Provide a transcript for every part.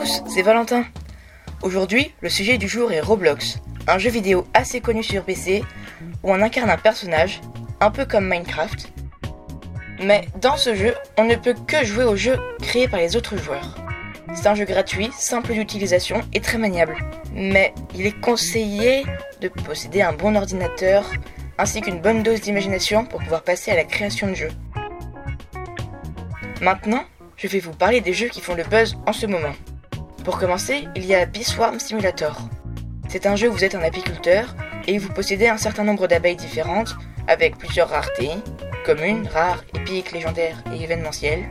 tous, c'est Valentin. Aujourd'hui, le sujet du jour est Roblox, un jeu vidéo assez connu sur PC où on incarne un personnage, un peu comme Minecraft. Mais dans ce jeu, on ne peut que jouer au jeu créé par les autres joueurs. C'est un jeu gratuit, simple d'utilisation et très maniable. Mais il est conseillé de posséder un bon ordinateur ainsi qu'une bonne dose d'imagination pour pouvoir passer à la création de jeux. Maintenant, je vais vous parler des jeux qui font le buzz en ce moment. Pour commencer, il y a Beeswarm Simulator. C'est un jeu où vous êtes un apiculteur et vous possédez un certain nombre d'abeilles différentes avec plusieurs raretés, communes, rares, épiques, légendaires et événementielles.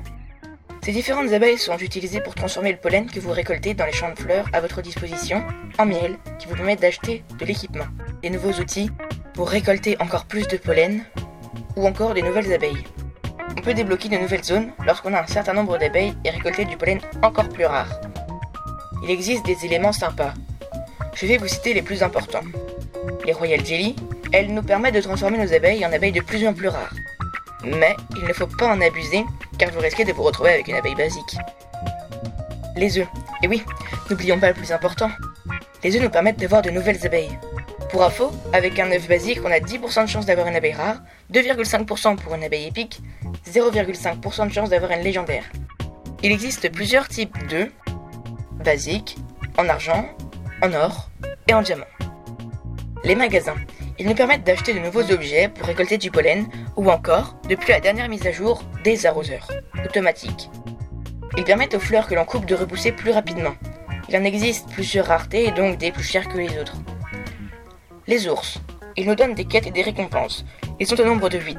Ces différentes abeilles sont utilisées pour transformer le pollen que vous récoltez dans les champs de fleurs à votre disposition en miel qui vous permet d'acheter de l'équipement, des nouveaux outils pour récolter encore plus de pollen ou encore des nouvelles abeilles. On peut débloquer de nouvelles zones lorsqu'on a un certain nombre d'abeilles et récolter du pollen encore plus rare. Il existe des éléments sympas. Je vais vous citer les plus importants. Les Royal Jelly, elles nous permettent de transformer nos abeilles en abeilles de plus en plus rares. Mais il ne faut pas en abuser car vous risquez de vous retrouver avec une abeille basique. Les œufs. Et oui, n'oublions pas le plus important. Les œufs nous permettent d'avoir de nouvelles abeilles. Pour info, avec un œuf basique, on a 10% de chance d'avoir une abeille rare, 2,5% pour une abeille épique, 0,5% de chance d'avoir une légendaire. Il existe plusieurs types d'œufs, basiques, en argent, en or et en diamant. Les magasins. Ils nous permettent d'acheter de nouveaux objets pour récolter du pollen ou encore, depuis la dernière mise à jour, des arroseurs automatiques. Ils permettent aux fleurs que l'on coupe de repousser plus rapidement. Il en existe plusieurs raretés et donc des plus chères que les autres. Les ours. Ils nous donnent des quêtes et des récompenses. Ils sont au nombre de 8.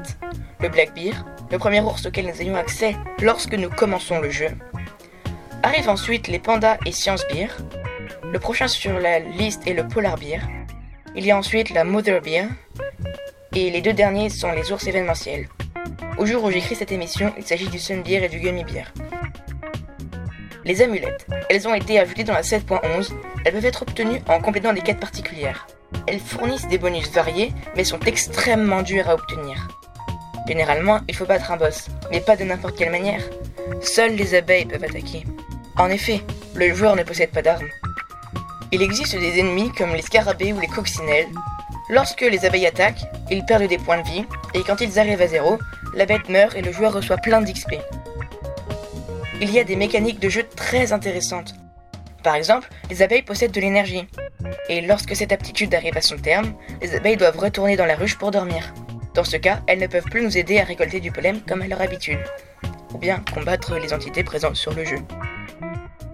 Le Black Bear, le premier ours auquel nous ayons accès lorsque nous commençons le jeu. Arrivent ensuite les pandas et Science Bear. Le prochain sur la liste est le Polar Bear. Il y a ensuite la Mother Bear. Et les deux derniers sont les ours événementiels. Au jour où j'écris cette émission, il s'agit du Sun Bear et du Gummy Bear. Les amulettes. Elles ont été ajoutées dans la 7.11. Elles peuvent être obtenues en complétant des quêtes particulières. Elles fournissent des bonus variés, mais sont extrêmement dures à obtenir. Généralement, il faut battre un boss, mais pas de n'importe quelle manière. Seules les abeilles peuvent attaquer. En effet, le joueur ne possède pas d'armes. Il existe des ennemis comme les scarabées ou les coccinelles. Lorsque les abeilles attaquent, ils perdent des points de vie, et quand ils arrivent à zéro, la bête meurt et le joueur reçoit plein d'XP. Il y a des mécaniques de jeu très intéressantes. Par exemple, les abeilles possèdent de l'énergie. Et lorsque cette aptitude arrive à son terme, les abeilles doivent retourner dans la ruche pour dormir. Dans ce cas, elles ne peuvent plus nous aider à récolter du pollen comme à leur habitude, ou bien combattre les entités présentes sur le jeu.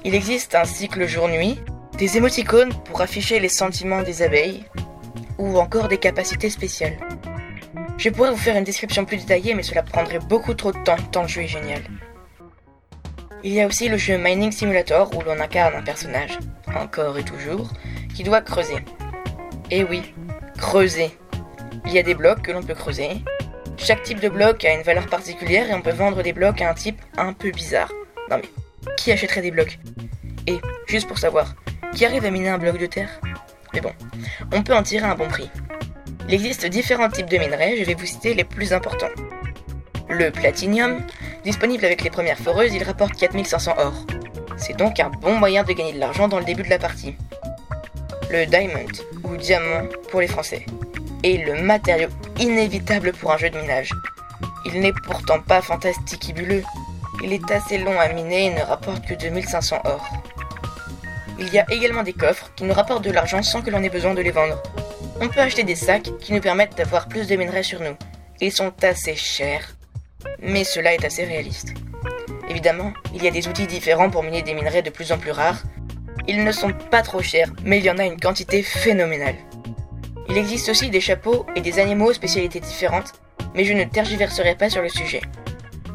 Il existe un cycle jour-nuit, des émoticônes pour afficher les sentiments des abeilles, ou encore des capacités spéciales. Je pourrais vous faire une description plus détaillée, mais cela prendrait beaucoup trop de temps tant le jeu est génial. Il y a aussi le jeu Mining Simulator où l'on incarne un personnage, encore et toujours, qui doit creuser. Et oui, creuser. Il y a des blocs que l'on peut creuser. Chaque type de bloc a une valeur particulière et on peut vendre des blocs à un type un peu bizarre. Non mais, qui achèterait des blocs? Et, juste pour savoir, qui arrive à miner un bloc de terre? Mais bon, on peut en tirer un bon prix. Il existe différents types de minerais, je vais vous citer les plus importants. Le platinium, disponible avec les premières foreuses, il rapporte 4500 or. C'est donc un bon moyen de gagner de l'argent dans le début de la partie. Le diamond, ou diamant pour les Français, est le matériau inévitable pour un jeu de minage. Il n'est pourtant pas fantastique et bulleux. Il est assez long à miner et ne rapporte que 2500 or. Il y a également des coffres qui nous rapportent de l'argent sans que l'on ait besoin de les vendre. On peut acheter des sacs qui nous permettent d'avoir plus de minerais sur nous. Ils sont assez chers, mais cela est assez réaliste. Évidemment, il y a des outils différents pour miner des minerais de plus en plus rares. Ils ne sont pas trop chers, mais il y en a une quantité phénoménale. Il existe aussi des chapeaux et des animaux aux spécialités différentes, mais je ne tergiverserai pas sur le sujet.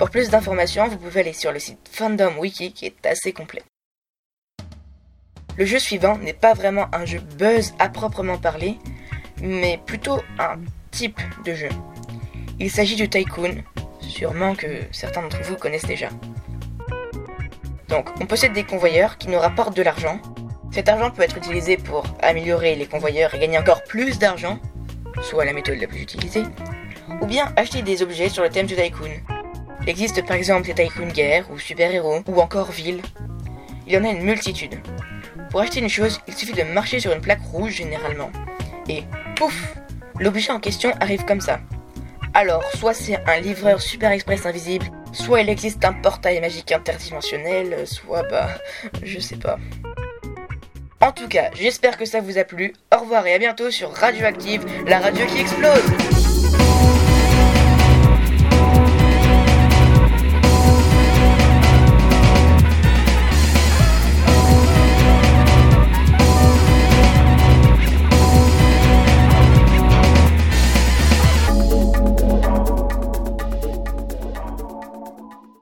Pour plus d'informations, vous pouvez aller sur le site Fandom Wiki qui est assez complet. Le jeu suivant n'est pas vraiment un jeu buzz à proprement parler, mais plutôt un type de jeu. Il s'agit du Tycoon, sûrement que certains d'entre vous connaissent déjà. Donc, on possède des convoyeurs qui nous rapportent de l'argent. Cet argent peut être utilisé pour améliorer les convoyeurs et gagner encore plus d'argent, soit la méthode la plus utilisée, ou bien acheter des objets sur le thème du Tycoon. Il existe par exemple des Tycoon guerre ou super-héros, ou encore ville. il y en a une multitude. Pour acheter une chose, il suffit de marcher sur une plaque rouge généralement. Et pouf L'objet en question arrive comme ça. Alors, soit c'est un livreur super express invisible, soit il existe un portail magique interdimensionnel, soit bah, je sais pas. En tout cas, j'espère que ça vous a plu. Au revoir et à bientôt sur Radioactive, la radio qui explose